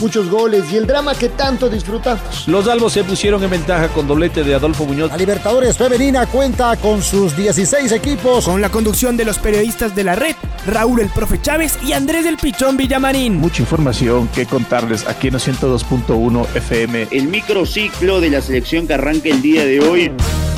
muchos goles y el drama que tanto disfrutamos. Los albos se pusieron en ventaja con doblete de Adolfo Muñoz. La Libertadores Femenina cuenta con sus 16 equipos. Con la conducción de los periodistas de la red, Raúl el Profe Chávez y Andrés del Pichón Villamarín. Mucha información que contarles aquí en 102.1 FM. El microciclo de la selección que arranca el día de hoy.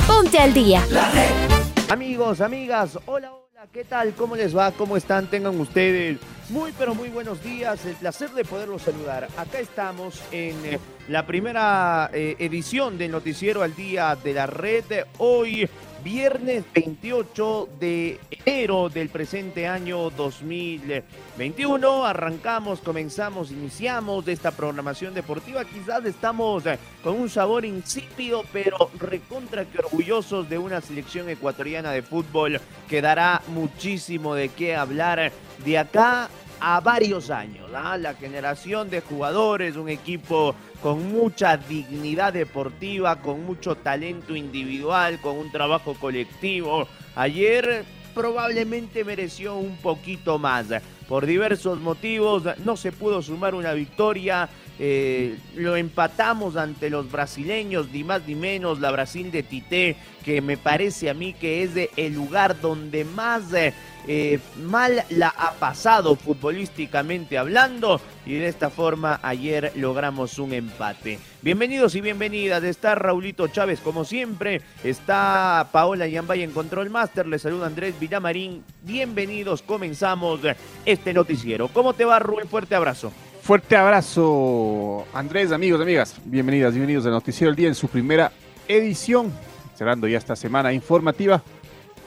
Ponte al día. La red. Amigos, amigas, hola. ¿qué tal? ¿Cómo les va? ¿Cómo están? Tengan ustedes muy, pero muy buenos días. El placer de poderlos saludar. Acá estamos en eh, la primera eh, edición del Noticiero al Día de la Red. Hoy viernes 28 de enero del presente año 2021. Arrancamos, comenzamos, iniciamos esta programación deportiva. Quizás estamos eh, con un sabor insípido, pero recontra que orgullosos de una selección ecuatoriana de fútbol que dará muchísimo de qué hablar de acá a varios años. ¿ah? La generación de jugadores, un equipo con mucha dignidad deportiva, con mucho talento individual, con un trabajo colectivo. Ayer probablemente mereció un poquito más. Por diversos motivos no se pudo sumar una victoria. Eh, lo empatamos ante los brasileños, ni más ni menos, la Brasil de Tite, que me parece a mí que es el lugar donde más eh, eh, mal la ha pasado futbolísticamente hablando y de esta forma ayer logramos un empate. Bienvenidos y bienvenidas, está Raulito Chávez como siempre, está Paola Yambay en Control Master, le saluda Andrés Villamarín, bienvenidos, comenzamos este noticiero. ¿Cómo te va Rubén? Fuerte abrazo. Fuerte abrazo, Andrés, amigos, amigas, bienvenidas, bienvenidos al Noticiero del Día en su primera edición, cerrando ya esta semana informativa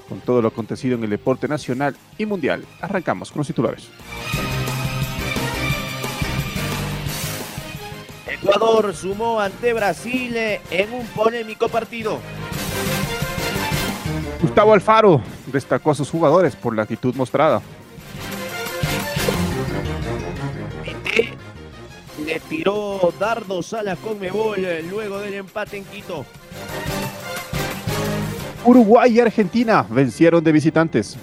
con todo lo acontecido en el deporte nacional y mundial. Arrancamos con los titulares. Ecuador sumó ante Brasil en un polémico partido. Gustavo Alfaro destacó a sus jugadores por la actitud mostrada. Le tiró dardos a la Conmebol luego del empate en Quito. Uruguay y Argentina vencieron de visitantes.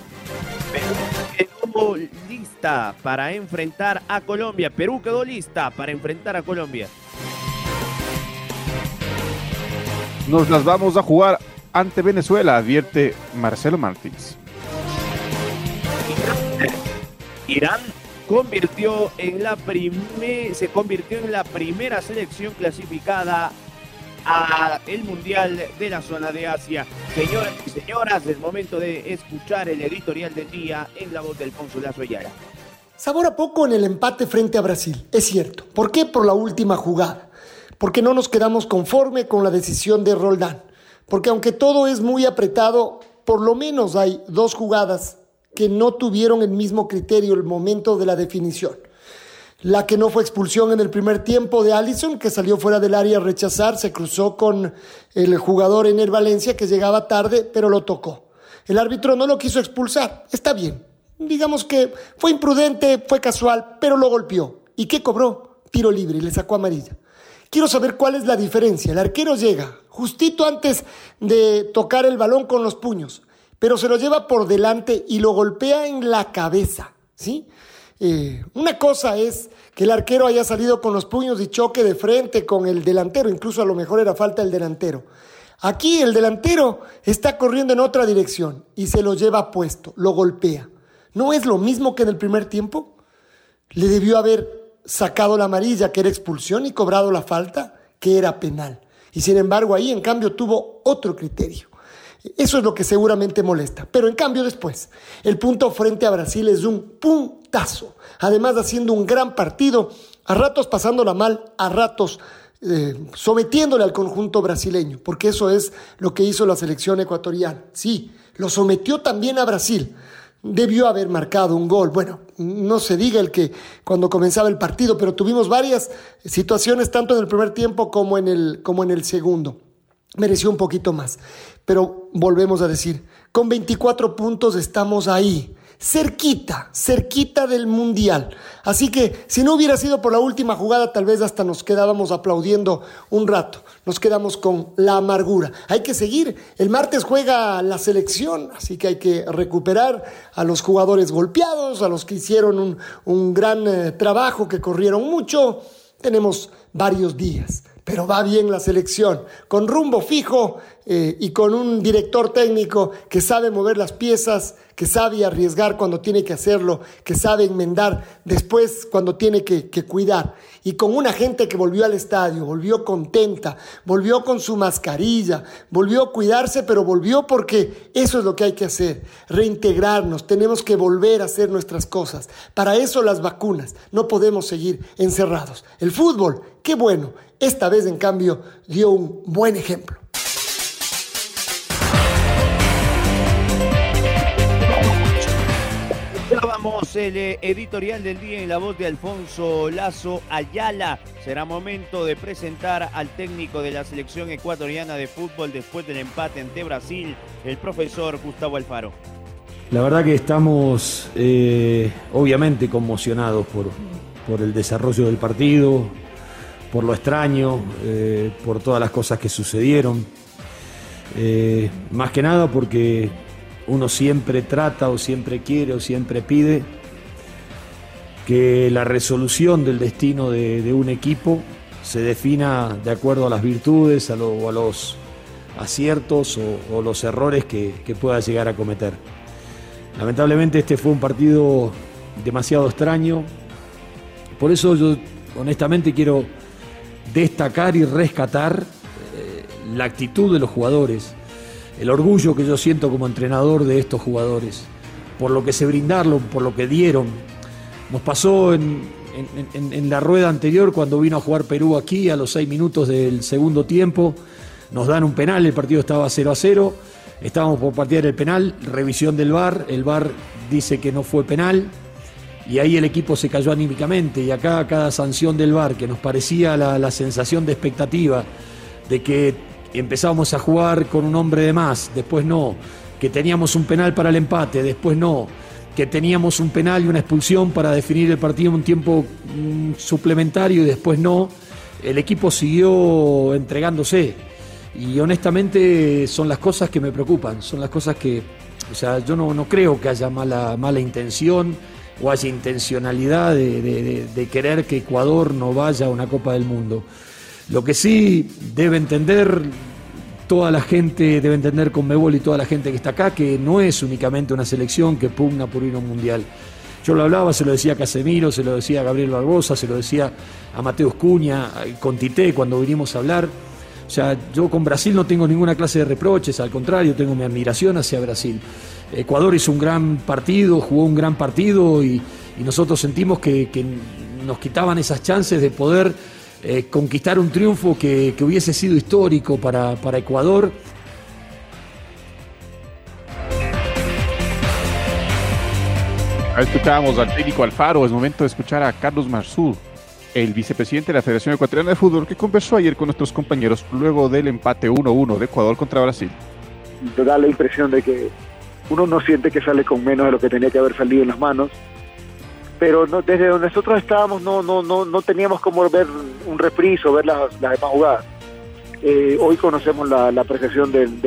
Perú quedó lista para enfrentar a Colombia. Perú quedó lista para enfrentar a Colombia. Nos las vamos a jugar ante Venezuela, advierte Marcelo Martínez. Irán convirtió en la se convirtió en la primera selección clasificada a el Mundial de la zona de Asia. Señoras y señoras, es momento de escuchar el editorial del día en la voz del Consulazo Ayala. Sabor a poco en el empate frente a Brasil, es cierto. ¿Por qué? Por la última jugada. Porque no nos quedamos conforme con la decisión de Roldán. Porque aunque todo es muy apretado, por lo menos hay dos jugadas que no tuvieron el mismo criterio el momento de la definición. La que no fue expulsión en el primer tiempo de Allison, que salió fuera del área a rechazar, se cruzó con el jugador en el Valencia, que llegaba tarde, pero lo tocó. El árbitro no lo quiso expulsar. Está bien. Digamos que fue imprudente, fue casual, pero lo golpeó. ¿Y qué cobró? Tiro libre le sacó amarilla. Quiero saber cuál es la diferencia. El arquero llega justito antes de tocar el balón con los puños, pero se lo lleva por delante y lo golpea en la cabeza. ¿Sí? Eh, una cosa es que el arquero haya salido con los puños y choque de frente con el delantero, incluso a lo mejor era falta el delantero. Aquí el delantero está corriendo en otra dirección y se lo lleva puesto, lo golpea. ¿No es lo mismo que en el primer tiempo? Le debió haber sacado la amarilla, que era expulsión, y cobrado la falta, que era penal. Y sin embargo ahí en cambio tuvo otro criterio. Eso es lo que seguramente molesta. Pero en cambio después, el punto frente a Brasil es un puntazo. Además haciendo un gran partido, a ratos pasándola mal, a ratos eh, sometiéndole al conjunto brasileño, porque eso es lo que hizo la selección ecuatoriana. Sí, lo sometió también a Brasil. Debió haber marcado un gol. Bueno, no se diga el que cuando comenzaba el partido, pero tuvimos varias situaciones tanto en el primer tiempo como en el, como en el segundo mereció un poquito más. Pero volvemos a decir, con 24 puntos estamos ahí. cerquita, cerquita del Mundial. Así que si no hubiera sido por la última jugada, tal vez hasta nos quedábamos aplaudiendo un rato. Nos quedamos con la amargura. Hay que seguir. El martes juega la selección, así que hay que recuperar a los jugadores golpeados, a los que hicieron un, un gran eh, trabajo, que corrieron mucho. Tenemos varios días pero va bien la selección, con rumbo fijo eh, y con un director técnico que sabe mover las piezas, que sabe arriesgar cuando tiene que hacerlo, que sabe enmendar después cuando tiene que, que cuidar. Y con una gente que volvió al estadio, volvió contenta, volvió con su mascarilla, volvió a cuidarse, pero volvió porque eso es lo que hay que hacer, reintegrarnos, tenemos que volver a hacer nuestras cosas. Para eso las vacunas, no podemos seguir encerrados. El fútbol, qué bueno, esta vez, en cambio, dio un buen ejemplo. El eh, editorial del día en la voz de Alfonso Lazo Ayala. Será momento de presentar al técnico de la selección ecuatoriana de fútbol después del empate ante Brasil, el profesor Gustavo Alfaro. La verdad que estamos eh, obviamente conmocionados por, por el desarrollo del partido, por lo extraño, eh, por todas las cosas que sucedieron. Más que nada porque uno siempre trata o siempre quiere o siempre pide que la resolución del destino de, un equipo se defina de acuerdo a las virtudes, a, los aciertos o, los errores que, que pueda llegar a cometer. Lamentablemente este fue un partido demasiado extraño, por eso yo honestamente quiero destacar y rescatar eh, la actitud de los jugadores, el orgullo que yo siento como entrenador de estos jugadores, por lo que se brindaron, por lo que dieron. Nos pasó en, la rueda anterior cuando vino a jugar Perú aquí a los seis minutos del segundo tiempo, nos dan un penal, el partido estaba 0 a 0, estábamos por partir el penal, revisión del VAR, el VAR dice que no fue penal, y ahí el equipo se cayó anímicamente. Y acá cada sanción del VAR que nos parecía la, sensación de expectativa de que empezábamos a jugar con un hombre de más, después no, que teníamos un penal para el empate, después no, que teníamos un penal y una expulsión para definir el partido en un tiempo mm, suplementario y después no, el equipo siguió entregándose. Y honestamente son las cosas que me preocupan, son las cosas que, o sea, yo no, no creo que haya mala, mala intención o haya intencionalidad de, querer que Ecuador no vaya a una Copa del Mundo. Lo que sí debe entender toda la gente, debe entender con Mebol y toda la gente que está acá, que no es únicamente una selección que pugna por ir a un mundial. Yo lo hablaba, se lo decía a Casemiro, se lo decía a Gabriel Barbosa, se lo decía a Mateus Cuña, con Tite cuando vinimos a hablar. O sea, yo con Brasil no tengo ninguna clase de reproches, al contrario, tengo mi admiración hacia Brasil. Ecuador hizo un gran partido, jugó un gran partido y, nosotros sentimos que, nos quitaban esas chances de poder eh, conquistar un triunfo que, hubiese sido histórico para, Ecuador. Escuchábamos al técnico Alfaro, es momento de escuchar a Carlos Marzú, el vicepresidente de la Federación Ecuatoriana de Fútbol, que conversó ayer con nuestros compañeros luego del empate 1-1 de Ecuador contra Brasil. Da la impresión de que uno no siente que sale con menos de lo que tenía que haber salido en las manos. Pero no, desde donde nosotros estábamos no, no, no, no teníamos como ver un reprise o ver las, las demás jugadas. Eh, hoy conocemos la, la apreciación del,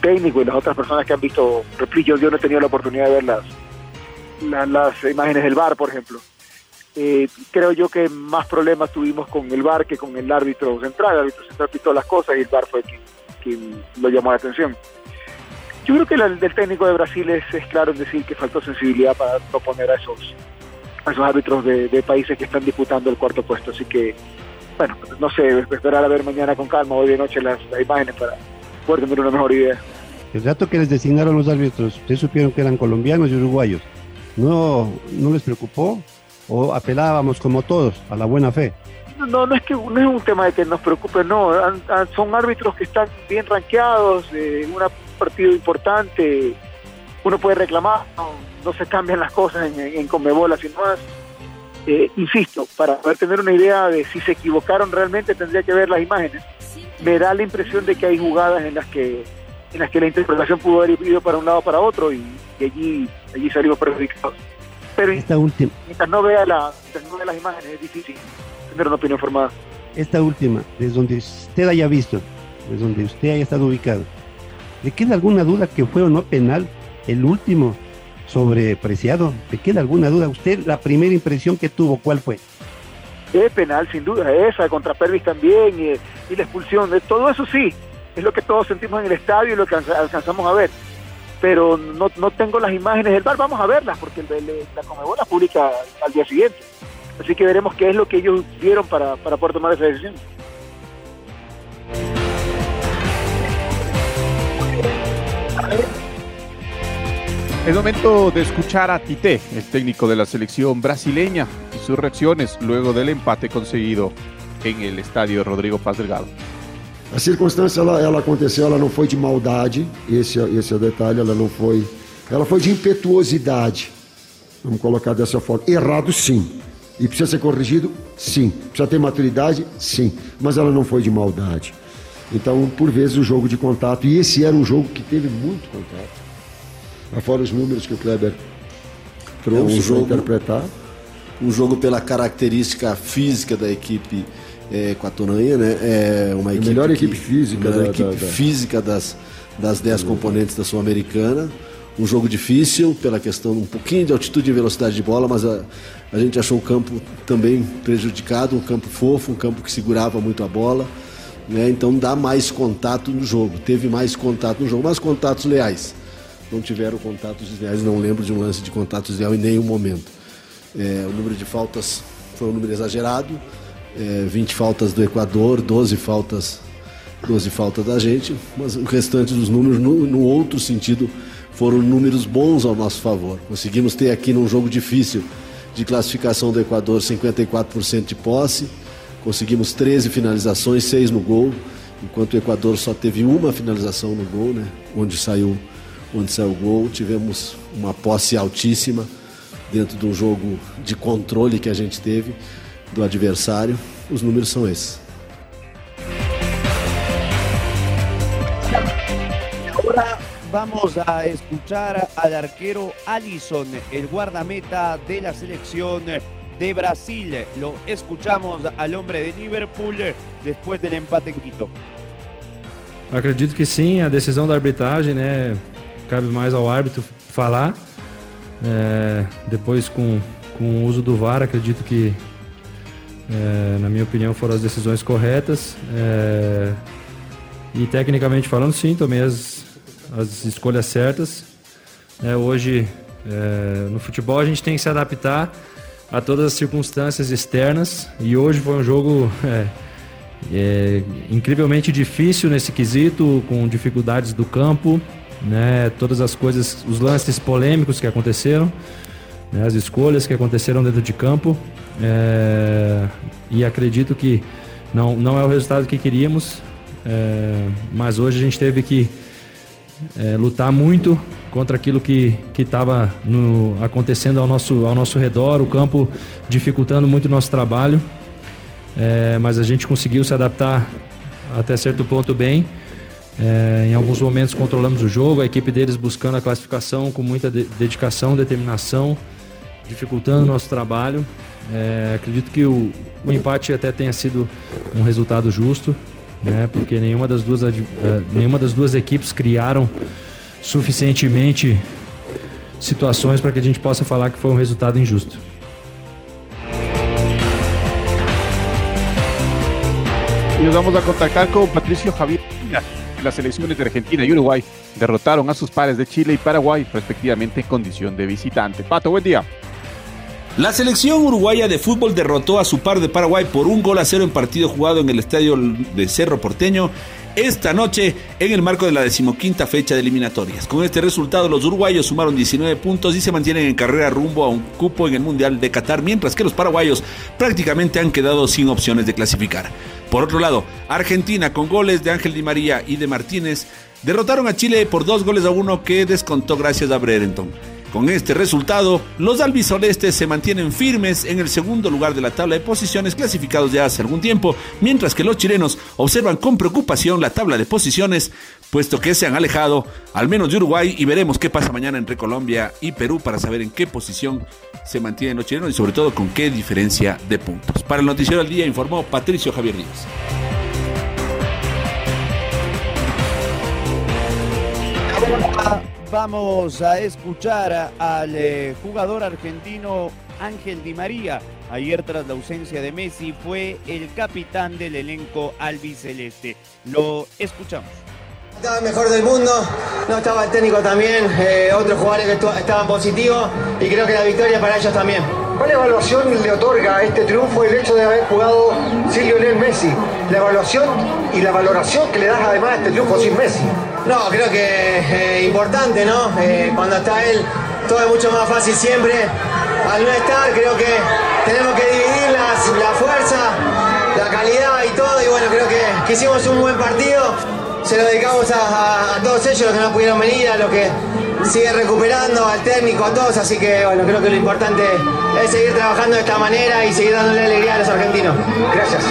técnico y las otras personas que han visto reprise. Yo, no he tenido la oportunidad de ver las, las, imágenes del bar, por ejemplo. Eh, creo yo que más problemas tuvimos con el bar que con el árbitro central. El árbitro central pitó las cosas y el bar fue quien, lo llamó la atención. Yo creo que el del técnico de Brasil es, claro en decir que faltó sensibilidad para no poner a esos, a esos árbitros de, países que están disputando el cuarto puesto. Así que, bueno, no sé, esperar a ver mañana con calma, hoy de noche las, imágenes para poder tener una mejor idea. El rato que les designaron los árbitros, ¿ustedes supieron que eran colombianos y uruguayos? ¿No, no les preocupó? ¿O apelábamos como todos a la buena fe? No, no es que no es un tema de que nos preocupe, no. son árbitros que están bien rankeados, eh, una partido importante, uno puede reclamar, no, se cambian las cosas en, en Conmebol así más. Eh, insisto, para poder tener una idea de si se equivocaron realmente tendría que ver las imágenes. Me da la impresión de que hay jugadas en las que en las que la interpretación pudo haber ido para un lado o para otro y, y allí, allí salimos perjudicados. Pero Esta última, mientras no vea la, mientras no vea las imágenes es difícil tener una opinión formada. esta última, desde donde usted haya visto, desde donde usted haya estado ubicado, ¿le queda alguna duda que fue o no penal el último sobrepreciado? ¿Le queda alguna duda? ¿Usted la primera impresión que tuvo, cuál fue? Es penal, sin duda, esa, contra Pervis también, y, la expulsión, de todo eso sí, es lo que todos sentimos en el estadio y lo que alca- alcanzamos a ver. Pero no, no tengo las imágenes del bar, vamos a verlas, porque el, el- la Comebol las publica al día siguiente. Así que veremos qué es lo que ellos vieron para, para poder tomar esa decisión. Es momento de escuchar a Tite, el técnico de la selección brasileña, y sus reacciones luego del empate conseguido en el estadio Rodrigo Paz Delgado. A circunstância ela, ela aconteceu, ela não foi de maldade, esse, esse é o detalhe, ela não foi. Ela foi de impetuosidade. Vamos colocar dessa forma. Errado, sim. E precisa ser corrigido? Sim. Precisa ter maturidade? Sim. Mas ela não foi de maldade. Então, por vezes, o jogo de contato, e esse era um jogo que teve muito contato. Afora os números que o Kleber trouxe É um para jogo- interpretar. um jogo pela característica física da equipe é, né? É uma A equipe melhor que- equipe física a melhor da- equipe da- física das das 10 componentes da Sul-Americana. Um jogo difícil pela questão um pouquinho de altitude e velocidade de bola, mas a, a gente achou o campo também prejudicado, um campo fofo, um campo que segurava muito a bola. Né? Então dá mais contato no jogo. Teve mais contato no jogo, mas contatos leais. Não tiveram contatos desleais, não lembro de um lance de contatos desleal em nenhum momento. É, o número de faltas foi um número exagerado. É, 20 faltas do Equador, 12 faltas, 12 faltas da gente, mas o restante dos números, no, no outro sentido, foram números bons ao nosso favor. Conseguimos ter aqui num jogo difícil de classificação do Equador 54% de posse, conseguimos 13 finalizações, 6 no gol, enquanto o Equador só teve uma finalização no gol, né? onde saiu onde saiu o gol. Tivemos uma posse altíssima dentro de um jogo de controle que a gente teve do adversário. Os números são esses. Ahora vamos a escuchar al arquero Alison, el guardameta de la selección de Brasil. Lo escuchamos al hombre de Liverpool después del empate en Quito. Acredito que sim, a decisão da arbitragem, né? Cabe mais ao árbitro falar. É, depois, com, com o uso do VAR, acredito que, é, na minha opinião, foram as decisões corretas. É, e tecnicamente falando, sim, tomei as, as escolhas certas. É, hoje, é, no futebol, a gente tem que se adaptar a todas as circunstâncias externas. E hoje foi um jogo. é, é incrivelmente difícil nesse quesito, com dificuldades do campo, né? Todas as coisas, os lances polêmicos que aconteceram, né? as escolhas que aconteceram dentro de campo. É, e acredito que não, não é o resultado que queríamos, é, mas hoje a gente teve que é, lutar muito contra aquilo que estava acontecendo ao nosso, ao nosso redor, o campo dificultando muito o nosso trabalho. Mas a gente conseguiu se adaptar até certo ponto bem. É, em alguns momentos controlamos o jogo, a equipe deles buscando a classificação com muita de dedicação, determinação, dificultando o nosso trabalho. É, acredito que o, o, empate até tenha sido um resultado justo, né, porque nenhuma das, duas, uh, nenhuma das duas equipes criaram suficientemente situações para que a gente possa falar que foi um resultado injusto. Y nos vamos a contactar con Patricio Javier. Las selecciones de Argentina y Uruguay derrotaron a sus pares de Chile y Paraguay, respectivamente en condición de visitante. Pato, buen día. La selección uruguaya de fútbol derrotó a su par de Paraguay por un gol a cero en partido jugado en el estadio de Cerro Porteño esta noche en el marco de la decimoquinta fecha de eliminatorias. Con este resultado los uruguayos sumaron 19 puntos y se mantienen en carrera rumbo a un cupo en el Mundial de Qatar, mientras que los paraguayos prácticamente han quedado sin opciones de clasificar. Por otro lado, Argentina con goles de Ángel Di María y de Martínez derrotaron a Chile por dos goles a uno que descontó gracias a Brereton. Con este resultado, los albicelestes se mantienen firmes en el segundo lugar de la tabla de posiciones clasificados ya hace algún tiempo, mientras que los chilenos observan con preocupación la tabla de posiciones puesto que se han alejado al menos de Uruguay y veremos qué pasa mañana entre Colombia y Perú para saber en qué posición se mantienen los chilenos y sobre todo con qué diferencia de puntos. Para el noticiero del día informó Patricio Javier Díaz. Vamos a escuchar al eh, jugador argentino Ángel Di María. Ayer tras la ausencia de Messi fue el capitán del elenco albiceleste. Lo escuchamos. Estaba el mejor del mundo, no estaba el técnico también, eh, otros jugadores que estaban positivos y creo que la victoria para ellos también. ¿Cuál evaluación le otorga a este triunfo el hecho de haber jugado sin Lionel Messi? La evaluación y la valoración que le das además a este triunfo sin Messi. No, creo que eh, importante, ¿no? Eh, cuando está él, todo es mucho más fácil siempre. Al no estar, creo que tenemos que dividir la fuerza, la calidad y todo. Y bueno, creo que, que hicimos un buen partido se lo dedicamos a, todos ellos, los que no pudieron venir, a los que siguen recuperando, al técnico, a todos. Así que bueno, creo que lo importante es seguir trabajando de esta manera y seguir dándole alegría a los argentinos. Gracias.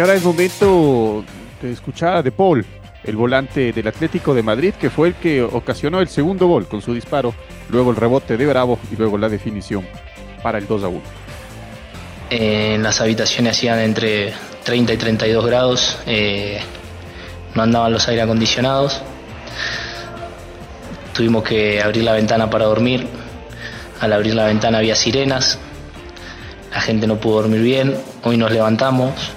Ahora es momento de escuchar De Paul, el volante del Atlético de Madrid, que fue el que ocasionó el segundo gol con su disparo, luego el rebote de Bravo y luego la definición para el 2 a 1. En las habitaciones hacían entre 30 y 32 grados, eh, no andaban los aire acondicionados. Tuvimos que abrir la ventana para dormir. Al abrir la ventana había sirenas. La gente no pudo dormir bien. Hoy nos levantamos.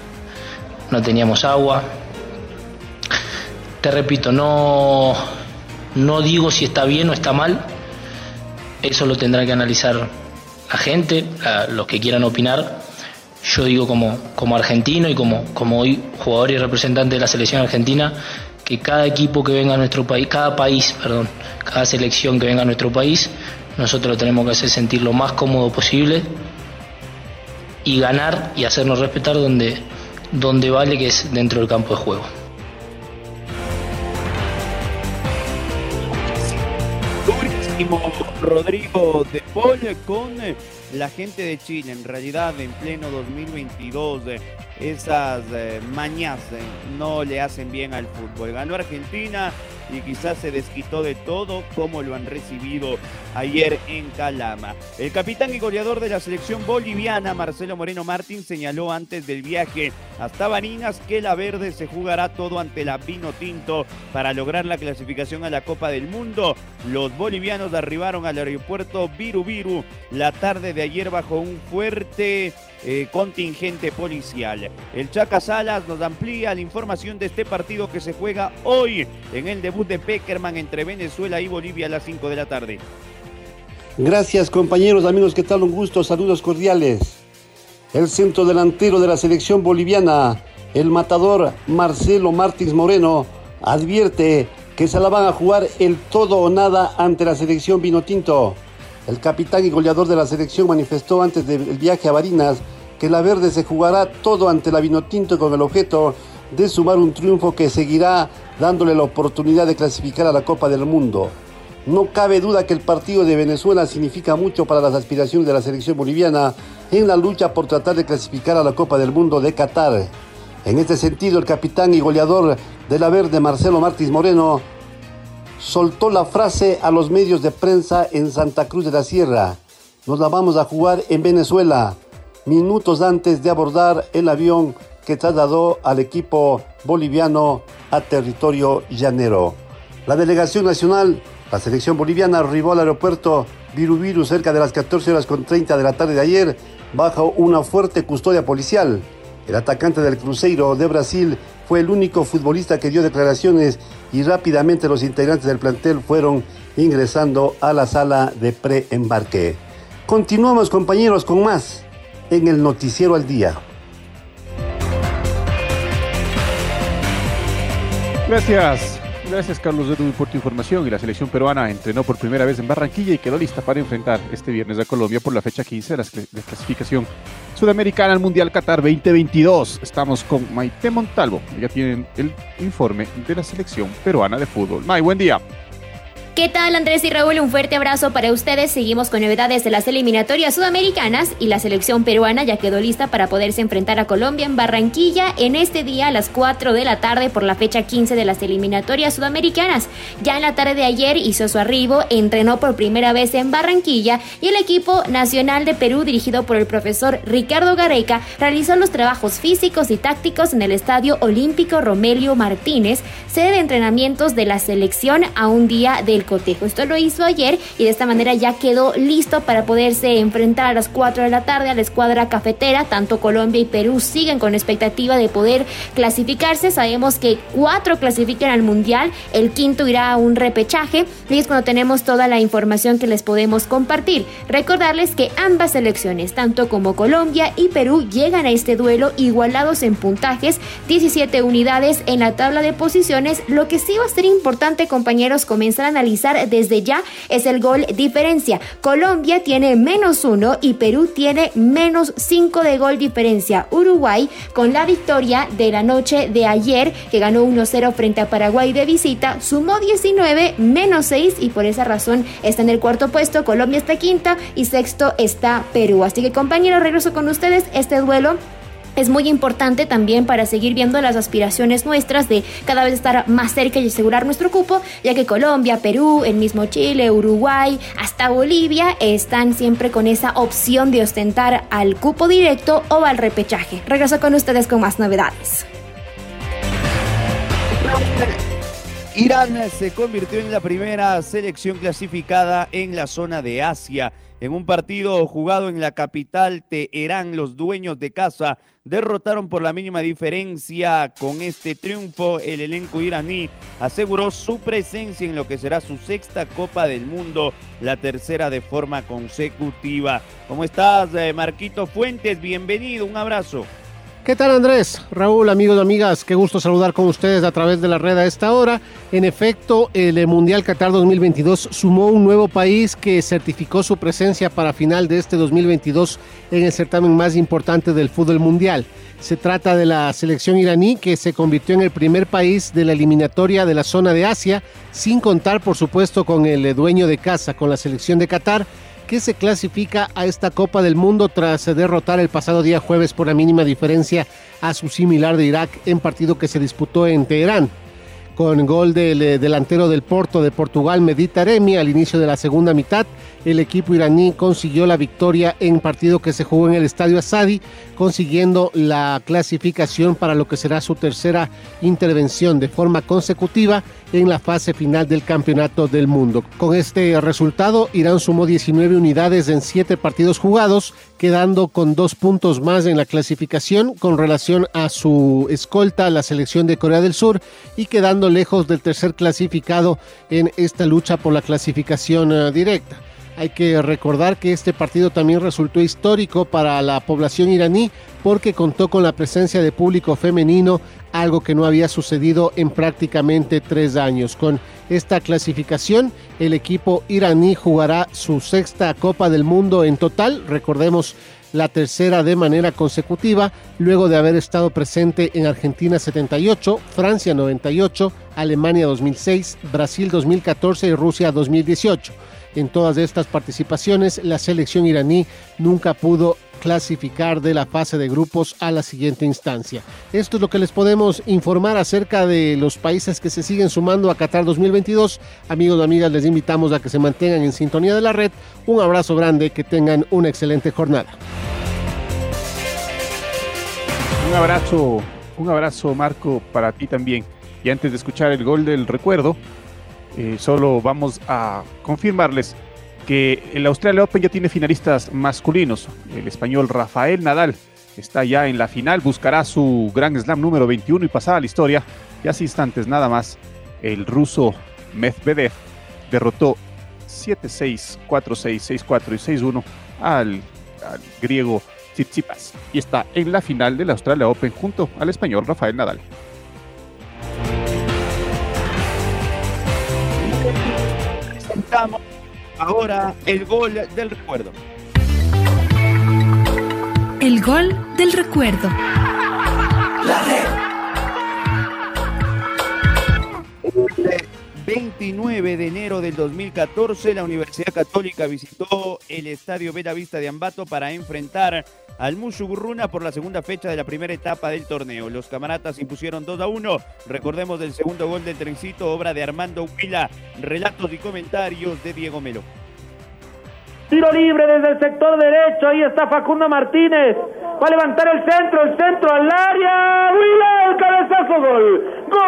No teníamos agua. Te repito, no, no digo si está bien o está mal. Eso lo tendrá que analizar la gente, los que quieran opinar yo digo como, como argentino y como, como hoy jugador y representante de la selección argentina, que cada equipo que venga a nuestro país, cada país, perdón, cada selección que venga a nuestro país, nosotros lo tenemos que hacer sentir lo más cómodo posible y ganar y hacernos respetar donde, donde vale que es dentro del campo de juego. Rodrigo de Paul con la gente de Chile, en realidad en pleno 2022, eh, esas eh, mañas eh, no le hacen bien al fútbol. Ganó Argentina y quizás se desquitó de todo como lo han recibido ayer en Calama. El capitán y goleador de la selección boliviana, Marcelo Moreno Martín, señaló antes del viaje hasta Barinas que la verde se jugará todo ante la Pino Tinto para lograr la clasificación a la Copa del Mundo. Los bolivianos arribaron al aeropuerto Viru Viru la tarde de ayer bajo un fuerte eh, contingente policial. El Chaca Salas nos amplía la información de este partido que se juega hoy en el debut de Peckerman entre Venezuela y Bolivia a las 5 de la tarde. Gracias compañeros, amigos, ¿qué tal? Un gusto, saludos cordiales. El centro delantero de la selección boliviana, el matador Marcelo Martins Moreno, advierte que se la van a jugar el todo o nada ante la selección Vinotinto. El capitán y goleador de la selección manifestó antes del viaje a Barinas que la verde se jugará todo ante la Vinotinto con el objeto de sumar un triunfo que seguirá dándole la oportunidad de clasificar a la Copa del Mundo. No cabe duda que el partido de Venezuela significa mucho para las aspiraciones de la selección boliviana en la lucha por tratar de clasificar a la Copa del Mundo de Qatar. En este sentido, el capitán y goleador de la verde, Marcelo Martins Moreno, soltó la frase a los medios de prensa en Santa Cruz de la Sierra. Nos la vamos a jugar en Venezuela, minutos antes de abordar el avión que trasladó al equipo boliviano a territorio llanero. La delegación nacional, la selección boliviana, arribó al aeropuerto Virubiru cerca de las 14 horas con 30 de la tarde de ayer bajo una fuerte custodia policial. El atacante del Cruzeiro de Brasil fue el único futbolista que dio declaraciones y rápidamente los integrantes del plantel fueron ingresando a la sala de preembarque. Continuamos compañeros con más en el noticiero al día. Gracias. Gracias Carlos Edwin por tu información y la selección peruana entrenó por primera vez en Barranquilla y quedó lista para enfrentar este viernes a Colombia por la fecha 15 de la clasificación sudamericana al Mundial Qatar 2022. Estamos con Maite Montalvo. Ya tienen el informe de la selección peruana de fútbol. May, buen día. ¿Qué tal Andrés y Raúl? Un fuerte abrazo para ustedes. Seguimos con novedades de las eliminatorias sudamericanas y la selección peruana ya quedó lista para poderse enfrentar a Colombia en Barranquilla en este día a las 4 de la tarde por la fecha 15 de las eliminatorias sudamericanas. Ya en la tarde de ayer hizo su arribo, entrenó por primera vez en Barranquilla y el equipo nacional de Perú dirigido por el profesor Ricardo Gareca realizó los trabajos físicos y tácticos en el Estadio Olímpico Romelio Martínez, sede de entrenamientos de la selección a un día del cotejo. Esto lo hizo ayer y de esta manera ya quedó listo para poderse enfrentar a las 4 de la tarde a la escuadra cafetera. Tanto Colombia y Perú siguen con expectativa de poder clasificarse. Sabemos que cuatro clasifican al Mundial, el quinto irá a un repechaje y es cuando tenemos toda la información que les podemos compartir. Recordarles que ambas selecciones, tanto como Colombia y Perú, llegan a este duelo igualados en puntajes, 17 unidades en la tabla de posiciones. Lo que sí va a ser importante, compañeros, comenzar a analizar desde ya es el gol diferencia. Colombia tiene menos uno y Perú tiene menos cinco de gol diferencia. Uruguay con la victoria de la noche de ayer que ganó 1-0 frente a Paraguay de visita sumó 19 menos 6 y por esa razón está en el cuarto puesto. Colombia está quinta y sexto está Perú. Así que compañeros, regreso con ustedes este duelo es muy importante también para seguir viendo las aspiraciones nuestras de cada vez estar más cerca y asegurar nuestro cupo, ya que Colombia, Perú, el mismo Chile, Uruguay, hasta Bolivia están siempre con esa opción de ostentar al cupo directo o al repechaje. Regreso con ustedes con más novedades. Irán se convirtió en la primera selección clasificada en la zona de Asia. En un partido jugado en la capital Teherán, los dueños de casa derrotaron por la mínima diferencia. Con este triunfo, el elenco iraní aseguró su presencia en lo que será su sexta Copa del Mundo, la tercera de forma consecutiva. ¿Cómo estás, eh, Marquito Fuentes? Bienvenido, un abrazo. ¿Qué tal Andrés? Raúl, amigos y amigas, qué gusto saludar con ustedes a través de la red a esta hora. En efecto, el Mundial Qatar 2022 sumó un nuevo país que certificó su presencia para final de este 2022 en el certamen más importante del fútbol mundial. Se trata de la selección iraní que se convirtió en el primer país de la eliminatoria de la zona de Asia, sin contar por supuesto con el dueño de casa, con la selección de Qatar que se clasifica a esta Copa del Mundo tras derrotar el pasado día jueves por la mínima diferencia a su similar de Irak en partido que se disputó en Teherán con gol del eh, delantero del Porto de Portugal, Meditaremi, al inicio de la segunda mitad. El equipo iraní consiguió la victoria en partido que se jugó en el estadio Asadi, consiguiendo la clasificación para lo que será su tercera intervención de forma consecutiva en la fase final del Campeonato del Mundo. Con este resultado, Irán sumó 19 unidades en 7 partidos jugados, quedando con dos puntos más en la clasificación con relación a su escolta, la selección de Corea del Sur, y quedando lejos del tercer clasificado en esta lucha por la clasificación eh, directa. Hay que recordar que este partido también resultó histórico para la población iraní porque contó con la presencia de público femenino, algo que no había sucedido en prácticamente tres años. Con esta clasificación, el equipo iraní jugará su sexta Copa del Mundo en total. Recordemos la tercera de manera consecutiva, luego de haber estado presente en Argentina 78, Francia 98, Alemania 2006, Brasil 2014 y Rusia 2018. En todas estas participaciones, la selección iraní nunca pudo clasificar de la fase de grupos a la siguiente instancia. Esto es lo que les podemos informar acerca de los países que se siguen sumando a Qatar 2022. Amigos y amigas, les invitamos a que se mantengan en sintonía de la red. Un abrazo grande, que tengan una excelente jornada. Un abrazo, un abrazo Marco para ti también. Y antes de escuchar el gol del recuerdo, eh, solo vamos a confirmarles que el Australia Open ya tiene finalistas masculinos. El español Rafael Nadal está ya en la final, buscará su Grand Slam número 21 y pasará a la historia. Y hace instantes nada más, el ruso Medvedev derrotó 7-6, 4-6, 6-4 y 6-1 al, al griego Tsitsipas y está en la final del Australia Open junto al español Rafael Nadal. Presentamos ahora el gol del recuerdo. El gol del recuerdo. El 29 de enero del 2014, la Universidad Católica visitó el Estadio Vista de Ambato para enfrentar al Mushugurruna por la segunda fecha de la primera etapa del torneo. Los camaratas impusieron 2 a 1. Recordemos del segundo gol del trencito, obra de Armando Huila. Relatos y comentarios de Diego Melo. Tiro libre desde el sector derecho. Ahí está Facundo Martínez. Va a levantar el centro, el centro al área. Huila, el cabezazo, gol. ¡Gol!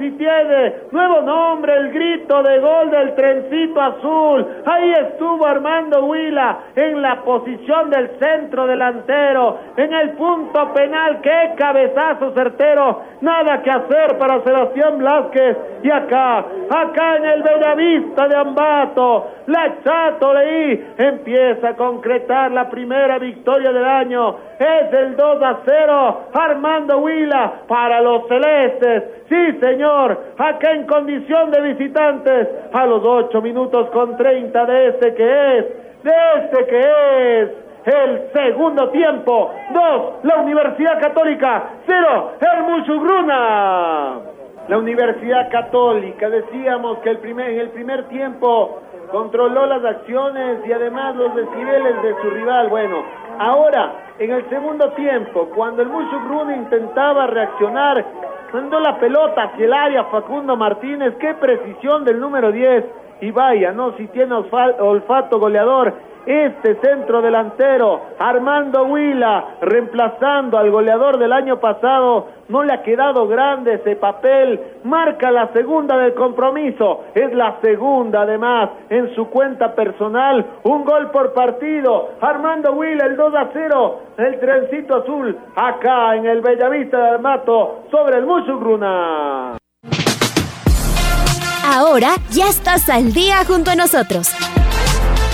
Si tiene nuevo nombre, el grito de gol del trencito azul. Ahí estuvo Armando Huila en la posición del centro delantero, en el punto penal. Qué cabezazo certero. Nada que hacer para Sebastián Blázquez. Y acá, acá en el Bellavista de Ambato, la Chato Leí empieza a concretar la primera victoria del año. Es el 2 a 0. Armando Huila para los celestes. Sí, señor, acá en condición de visitantes, a los 8 minutos con 30 de este que es, de este que es. El segundo tiempo, 2, la Universidad Católica, 0, el Muchugruna. La Universidad Católica, decíamos que el primer, en el primer tiempo controló las acciones y además los decibeles de su rival. Bueno, ahora, en el segundo tiempo, cuando el Muchugruna intentaba reaccionar, mandó la pelota hacia el área Facundo Martínez, qué precisión del número 10. Y vaya, ¿no? Si tiene olfato goleador, este centro delantero, Armando Huila, reemplazando al goleador del año pasado, no le ha quedado grande ese papel, marca la segunda del compromiso, es la segunda además en su cuenta personal, un gol por partido, Armando Huila el 2 a 0, el trencito azul, acá en el Bellavista de Armato, sobre el Musugruna. Ahora ya estás al día junto a nosotros.